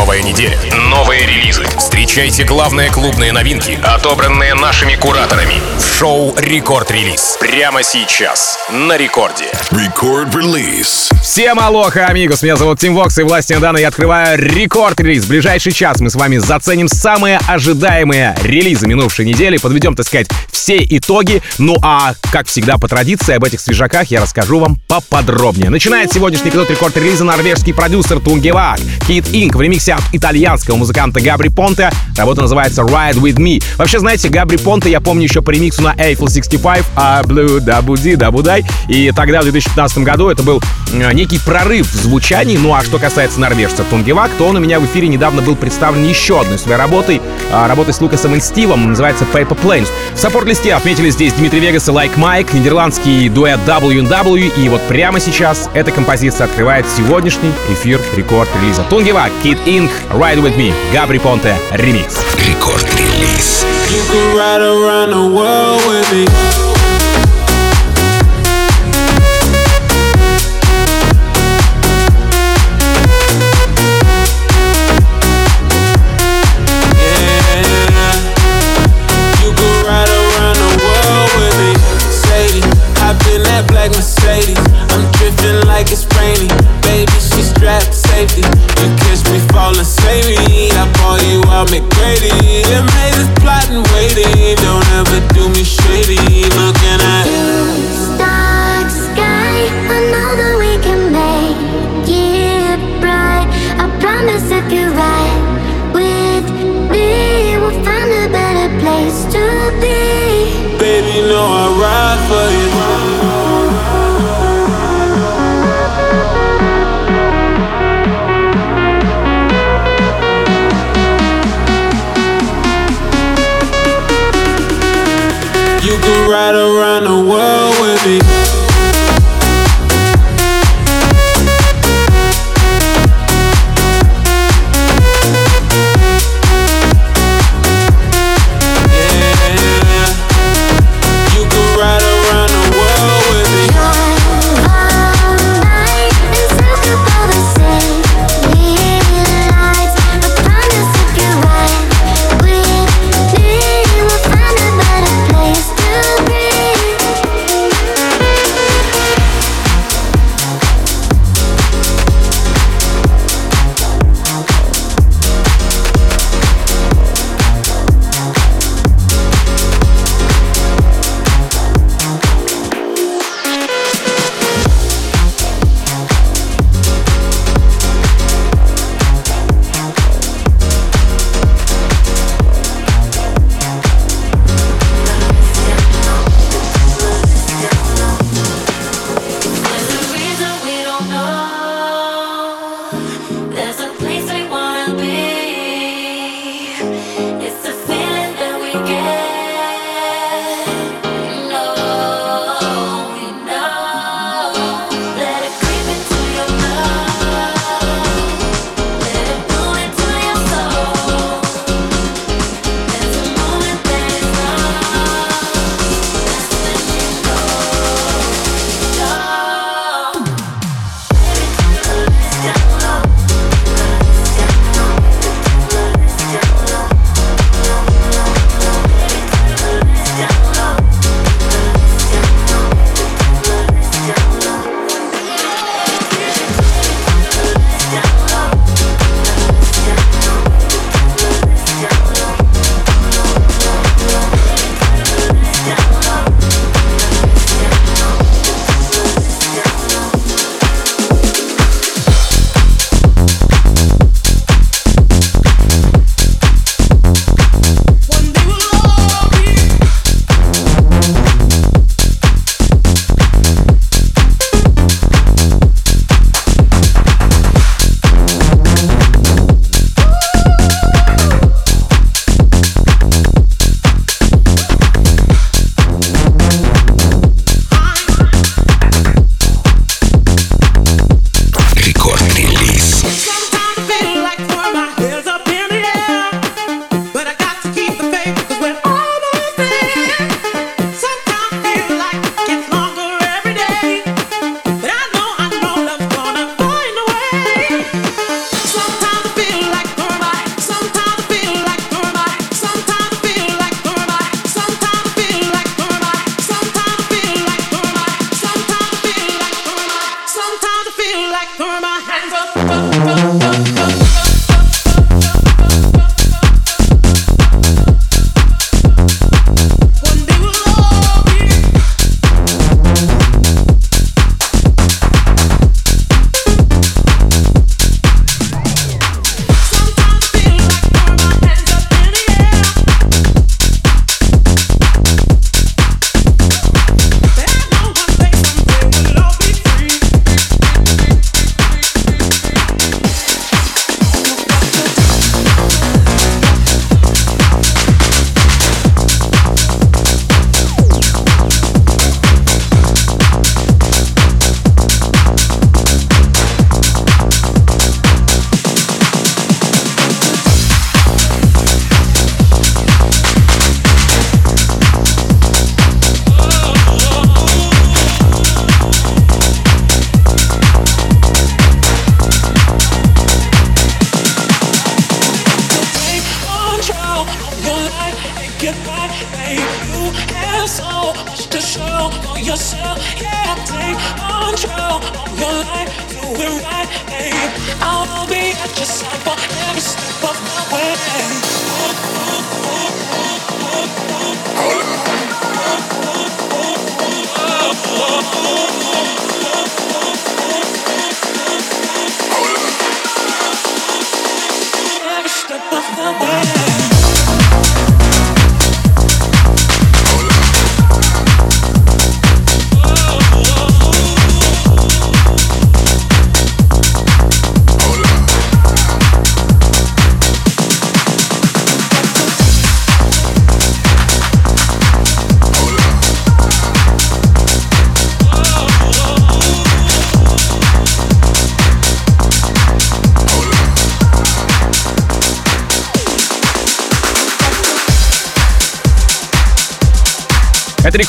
Новая неделя. Новые релизы. Встречайте главные клубные новинки, отобранные нашими кураторами. В шоу «Рекорд Релиз». Прямо сейчас. На рекорде. Record Release. Всем алоха, амигос, меня зовут Тим Вокс, и власти Дана я открываю рекорд-релиз. В ближайший час мы с вами заценим самые ожидаемые релизы минувшей недели, подведем, так сказать, все итоги. Ну а, как всегда, по традиции, об этих свежаках я расскажу вам поподробнее. Начинает сегодняшний эпизод рекорд-релиза норвежский продюсер Тунгевак, Kid Inc. в ремиксе от итальянского музыканта Габри Понте. Работа называется Ride With Me. Вообще, знаете, Габри Понте я помню еще по ремиксу на Eiffel 65, а Blue Dabuди Дабудай. И тогда, в 2015 году, это был э, некий прорыв в звучании. Ну а что касается норвежца Tungevaag, то он у меня в эфире недавно был представлен еще одной своей работой, а, работой с Лукасом и Стивом, называется Paper Planes. В support-листе отметили здесь Dimitri Vegas и Like Mike, нидерландский дуэт W&W, и вот прямо сейчас эта композиция открывает сегодняшний эфир Record Release а. Tungevaag, Kid Inc., Ride With Me, Габри Понте, ремикс. Record Release. You can ride around the world with me. Yeah. You can ride around the world with me. Sadie, hop in that black Mercedes. I'm drifting like it's rainy. Baby, she strapped safety. You I'ma save me. I call you out McGrady. It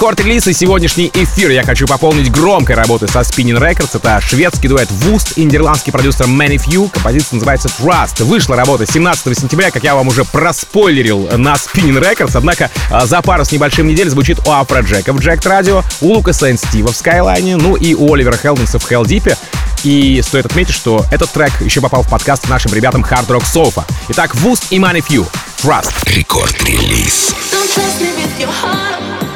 Record Release и сегодняшний эфир я хочу пополнить громкой работой со Spinnin' Records. Это шведский дуэт Вуст, и нидерландский продюсер ManyFew. Композиция называется Trust. Вышла работа 17 сентября, как я вам уже проспойлерил на Spinnin' Records. Однако а, за пару с небольшим недель звучит у Afrojack а в Jacked Radio, у Лукаса и Стива в Skyline е, ну и у Оливера Хелденса в Heldeep е. И стоит отметить, что этот трек еще попал в подкаст нашим ребятам Hard Rock Sofa. Итак, Вуст и ManyFew. Trust. Рекорд-релиз. Don't trust me with your heart.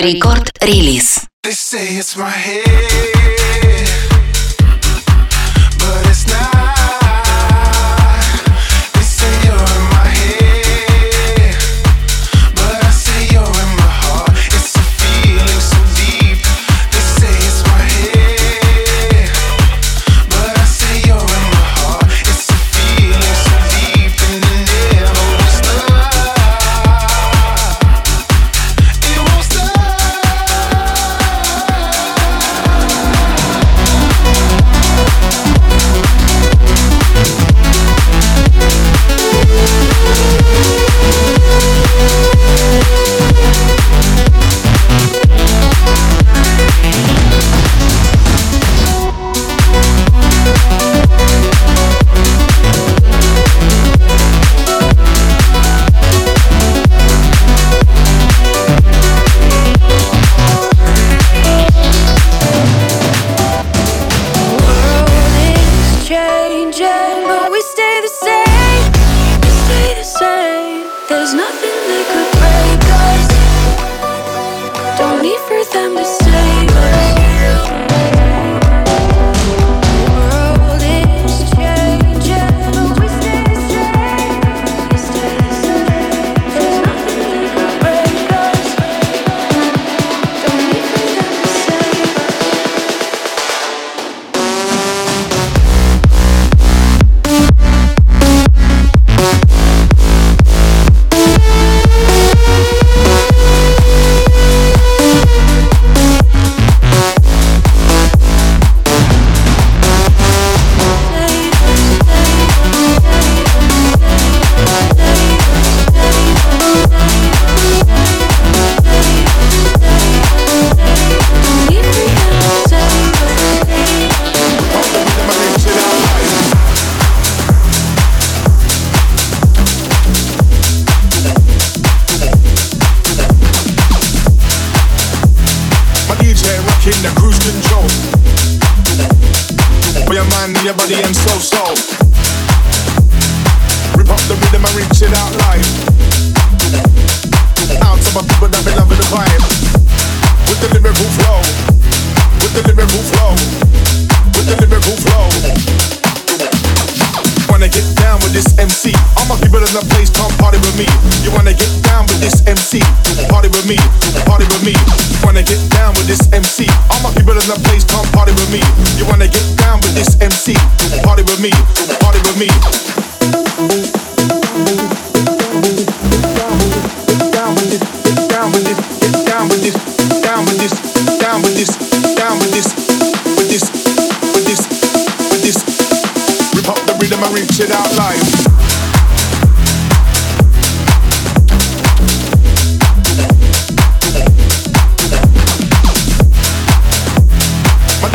Рекорд релиз. They say it's my head.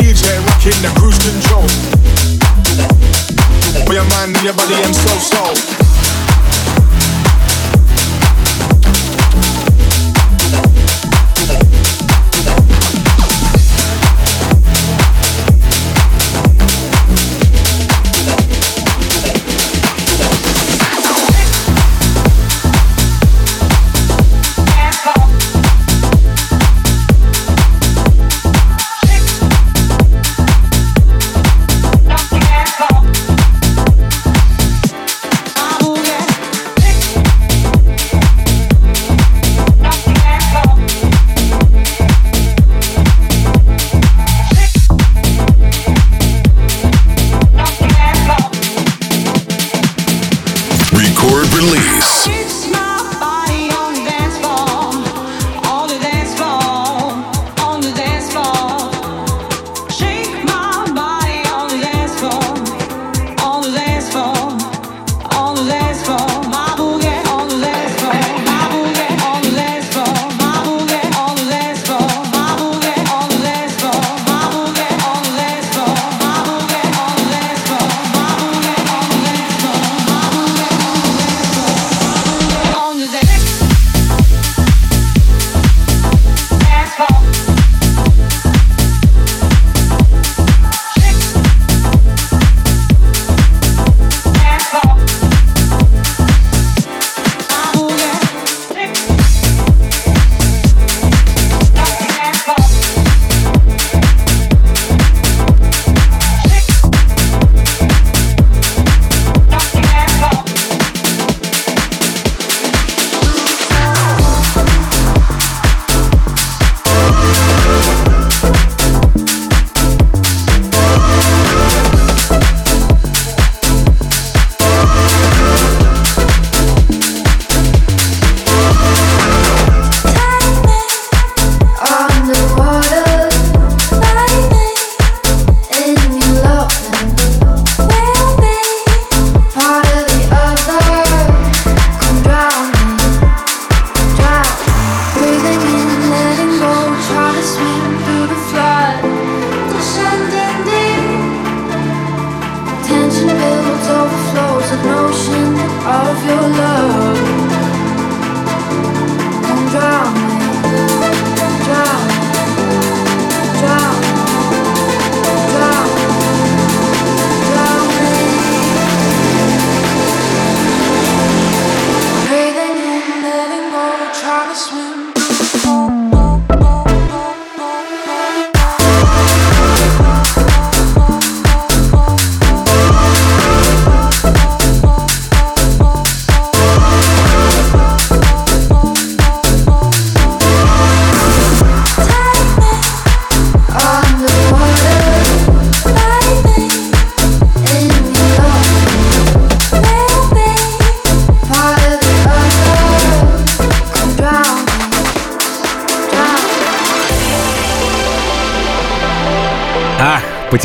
DJ rocking the cruise control. Put your mind and your body, I'm so.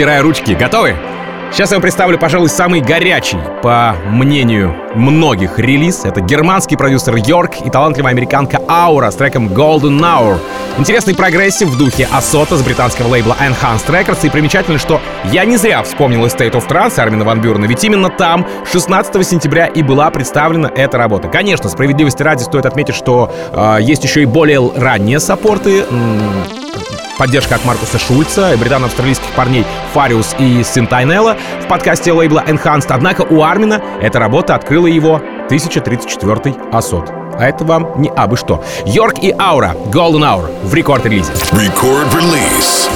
Потирая ручки, готовы? Сейчас я вам представлю, пожалуй, самый горячий, по мнению многих, релиз. Это германский продюсер Йорк и талантливая американка Au/Ra с треком Golden Hour. Интересный прогрессив в духе ASOT а с британского лейбла Enhanced Records. И примечательно, что я не зря вспомнил State of Trance Армина Ван Бюрена, ведь именно там 16 сентября и была представлена эта работа. Конечно, справедливости ради стоит отметить, что э, есть еще и более ранние саппорты, м, поддержка от Маркуса Шульца, британо-австралийских парней Фариус и Синтайнелла в подкасте лейбла Enhanced. Однако у Армина эта работа открыла его 1034 Асот. А это вам не абы что. Йорк и Аура, Golden Hour в рекорд-релизе. Record release.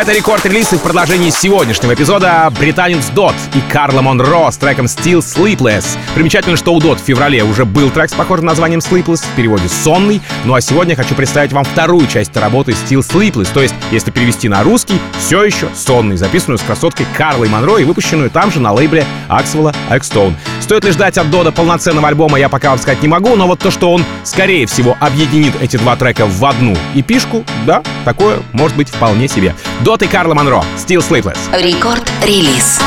Это рекорд-релиз и в продолжении сегодняшнего эпизода британец Дот и Карла Монро с треком Still Sleepless. Примечательно, что у Дот в феврале уже был трек с похожим названием Sleepless, в переводе «сонный», ну а сегодня хочу представить вам вторую часть работы Still Sleepless, то есть, если перевести на русский, все еще сонный, записанную с красоткой Карлой Монро и выпущенную там же на лейбле Аксвелла Экстоун. Стоит ли ждать от Дода полноценного альбома, я пока вам сказать не могу, но вот то, что он, скорее всего, объединит эти два трека в одну эпишку, да, такое может быть вполне себе. Дот и Карла Монро, Still Sleepless. Рекорд-релиз.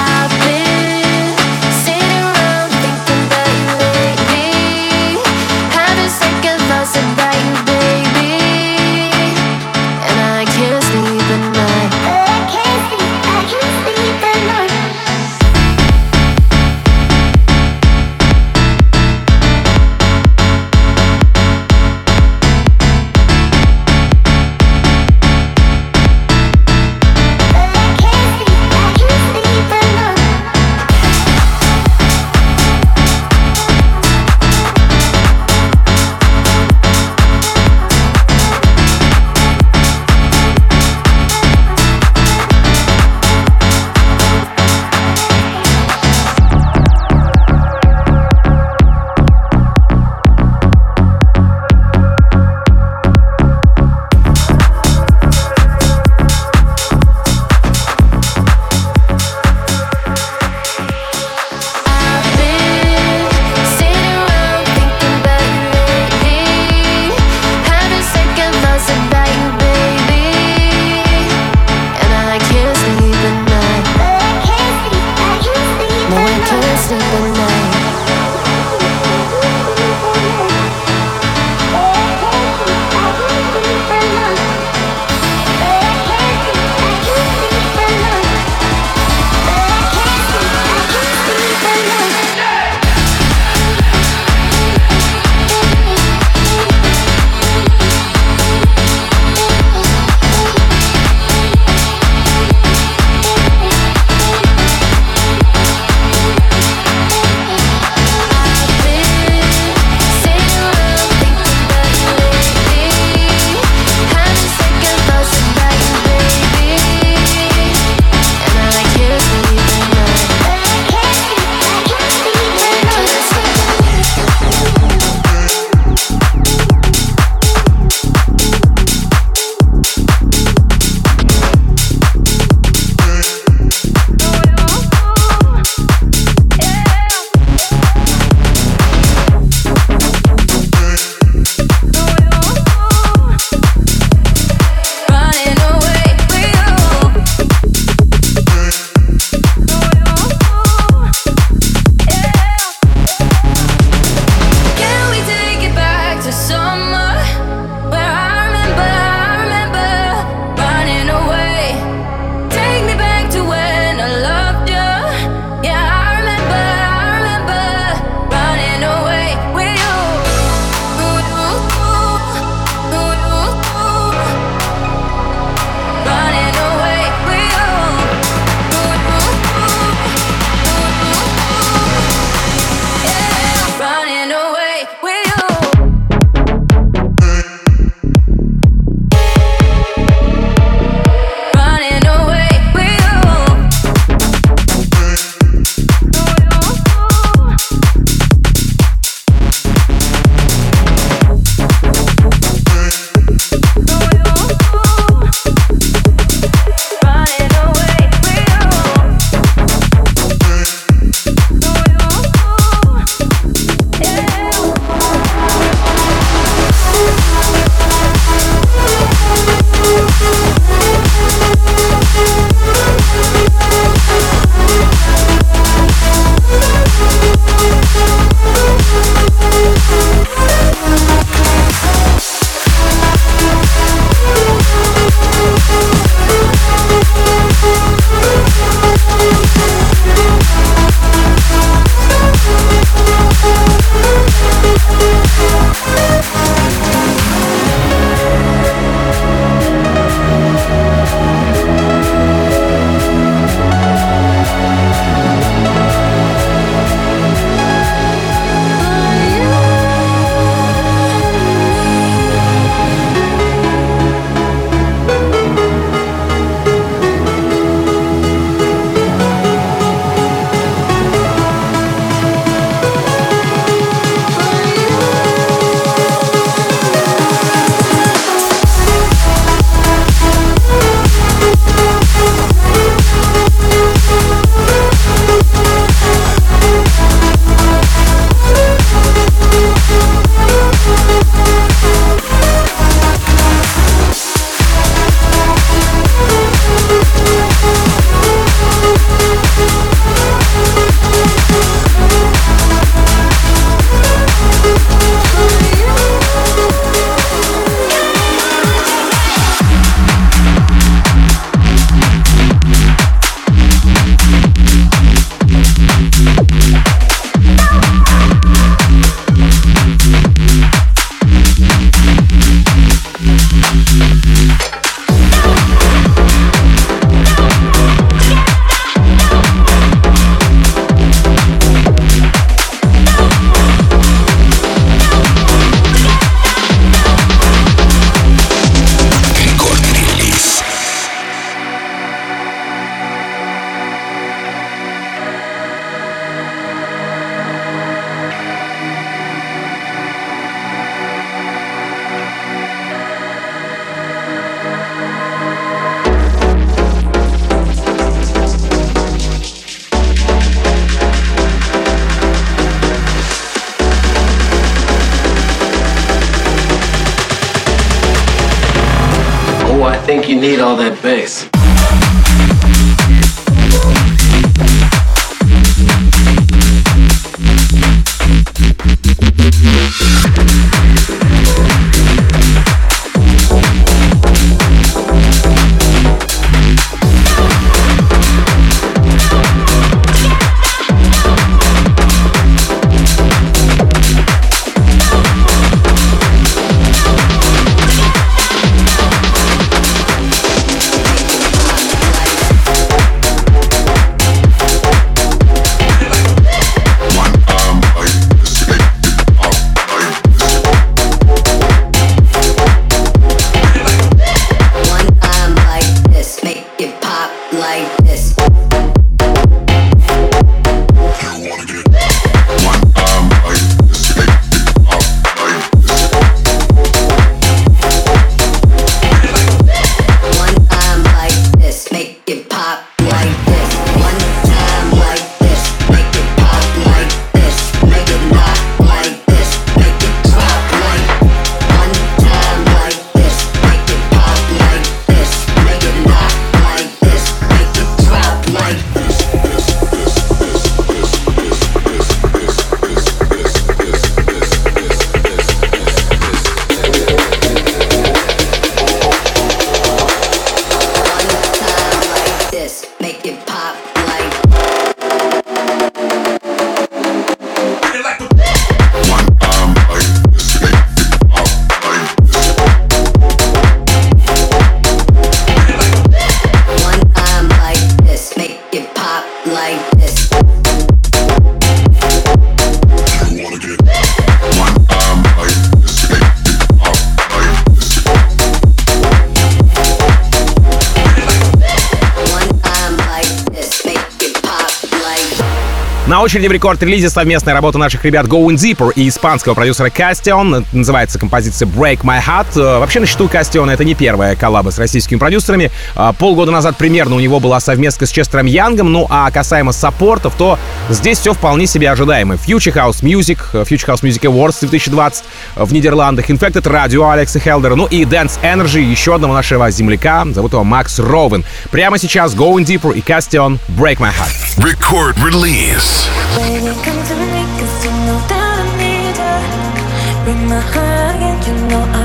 Очереди в рекорд-релизе совместная работа наших ребят Going Deeper и испанского продюсера Castion. Называется композиция Break My Heart. Э, Вообще, на счету Castion это не первая коллаба с российскими продюсерами. А, Полгода назад примерно у него была совместка с Честером Янгом. Ну а касаемо саппортов, то здесь все вполне себе ожидаемо. Future House Music, э, Future House Music Awards 2020 в Нидерландах, Infected Radio Алекса Хелдера, ну и Dance Energy еще одного нашего земляка. Зовут его Макс Ровен. Прямо сейчас Going Deeper и Castion Break My Heart. Record release. Baby, come to me, cause you know that I need you. Bring my heart again, you know I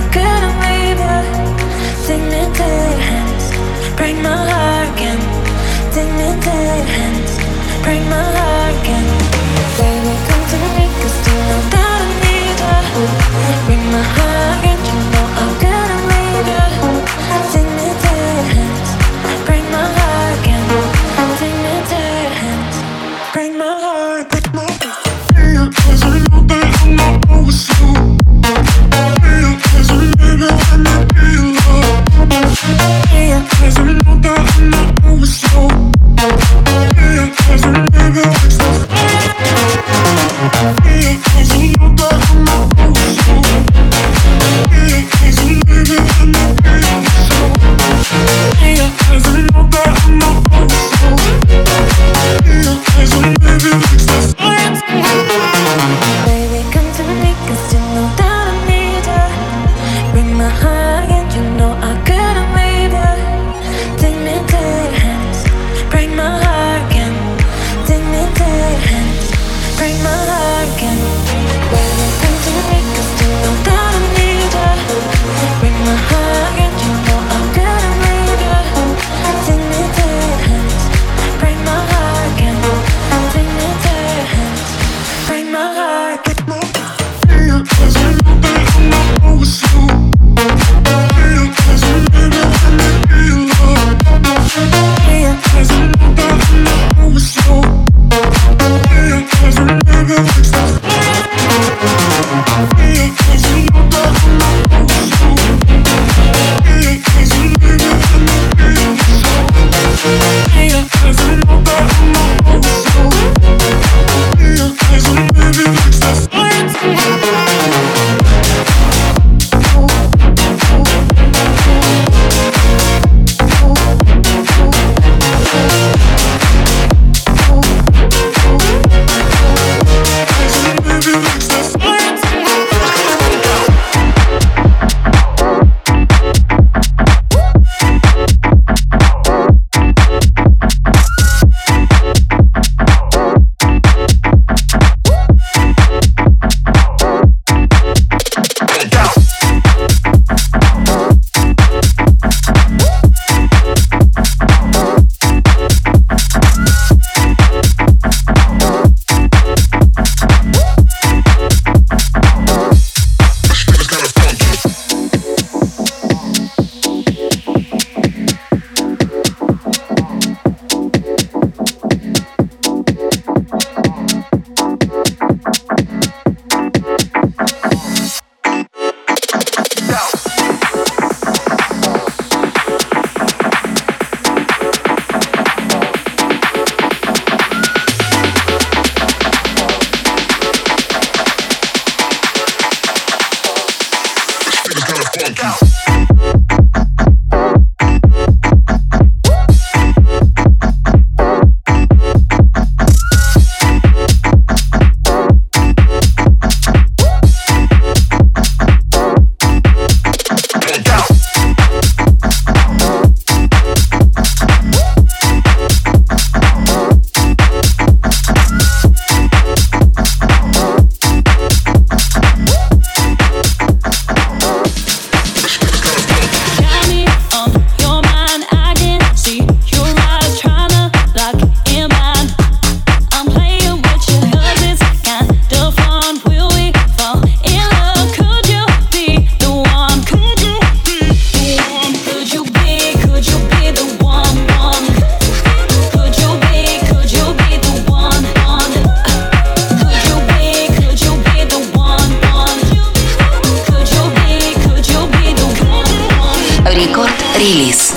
Рекорд-релиз.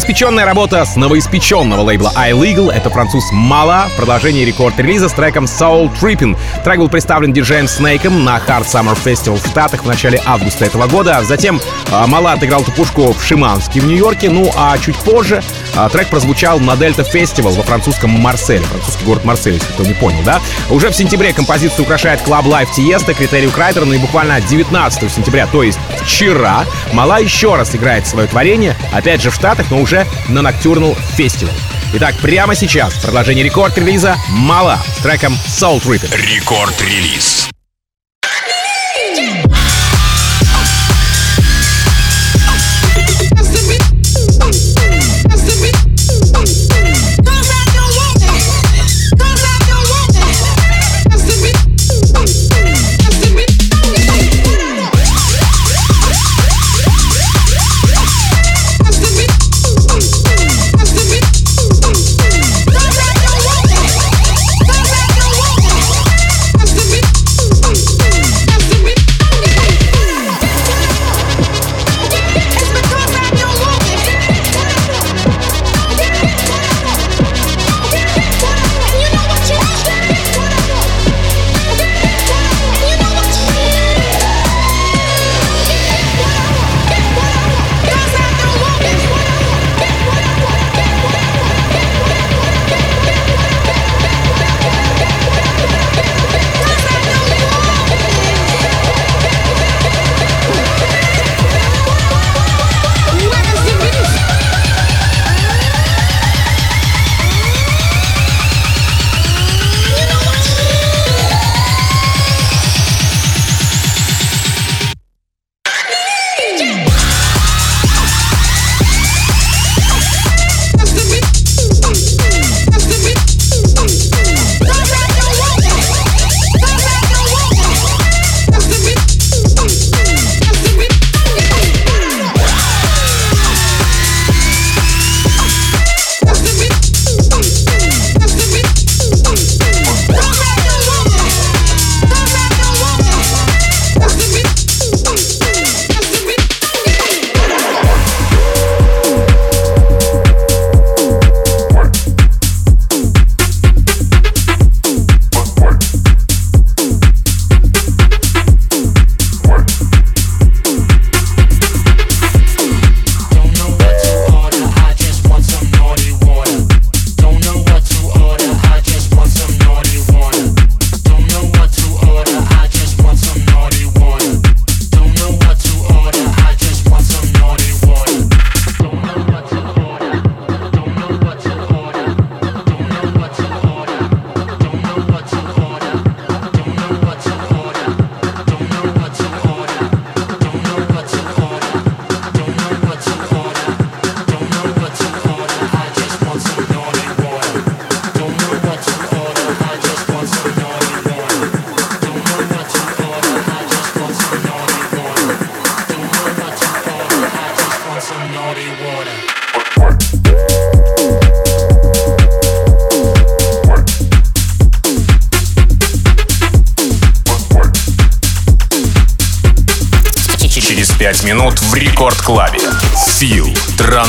Новоиспеченная работа с новоиспеченного лейбла iLegal — это француз Мала в продолжении рекорд-релиза с треком Soul Trippin'. Трек был представлен диджеем Снейком на Hard Summer Festival в Штатах в начале августа этого года. Затем а, Мала отыграл эту пушку в Шиманске в Нью-Йорке, ну а чуть позже а, трек прозвучал на Дельта Фестивал во французском Марселе. Французский город Марсель, если кто не понял, да? Уже в сентябре композицию украшает Club Life Tiesta, критерию Крайтера, ну и буквально 19 сентября, то есть вчера, Мала еще раз играет свое творение, опять же в Штатах, но уже на Nocturnal Festival. Итак, прямо сейчас продолжение рекорд-релиза Мала с треком Soul Trippin'. Рекорд-релиз.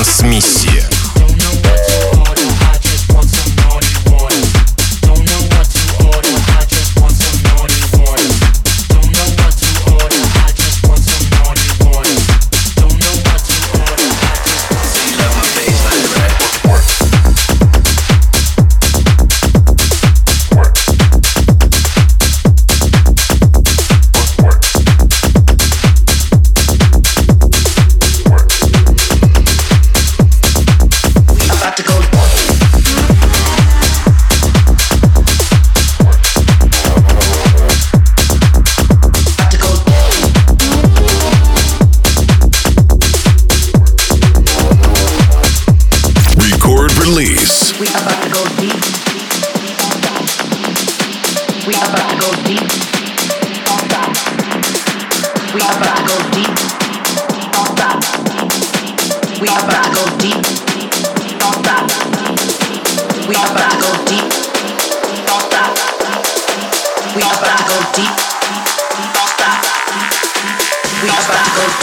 Транс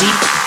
deep.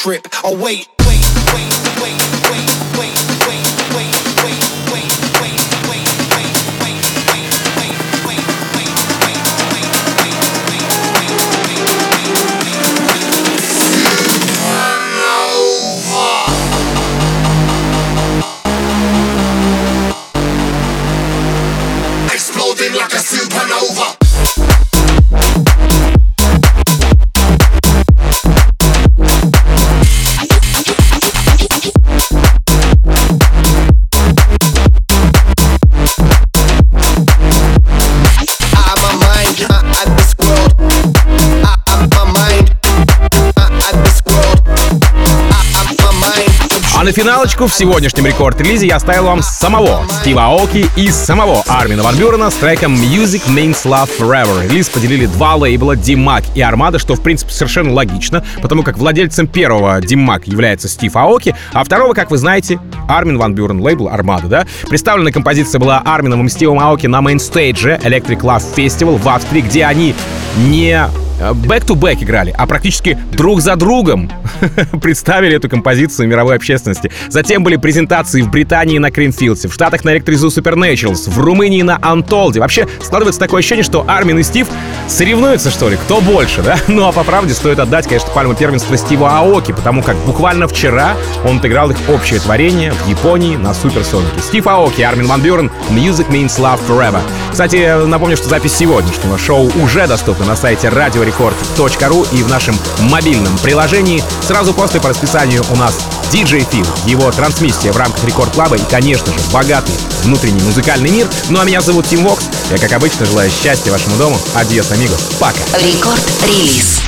trip. Oh, wait. Финалочку в сегодняшнем Record Release е я оставил вам самого Стива Аоки и самого Армина Ван Бюрена с треком Music Means Love Forever. Релиз поделили два лейбла Dim Mak и Armada, что в принципе совершенно логично, потому как владельцем первого Dim Mak является Стив Аоки, а второго, как вы знаете, Армин Ван Бюрен, лейбл Armada, да? Представлена композиция была Армином и Стивом Аоки на mainstage е Electric Love Festival в Австрии, где они не back-to-back играли, а практически друг за другом представили эту композицию мировой общественности. Затем были презентации в Британии на Кринфилдсе, в Штатах на Electric Zoo Supernaturals, в Румынии на Антолде. Вообще складывается такое ощущение, что Армин и Стив соревнуются, что ли, кто больше, да? Ну а по правде стоит отдать, конечно, пальму первенства Стиву Аоки, потому как буквально вчера он отыграл их общее творение в Японии на Суперсонике. Стив Аоки, Армин Ван Бюрен, Music Means Love Forever. Кстати, напомню, что запись сегодняшнего шоу уже доступна на сайте радиорекорд.ру и в нашем мобильном приложении. Сразу после по расписанию у нас DJ Фил, его трансмиссия в рамках Record Club а и, конечно же, богатый внутренний музыкальный мир. Ну а меня зовут Тим Вокс. Я, как обычно, желаю счастья вашему дому. Adiós, amigos. Пока. Record Release.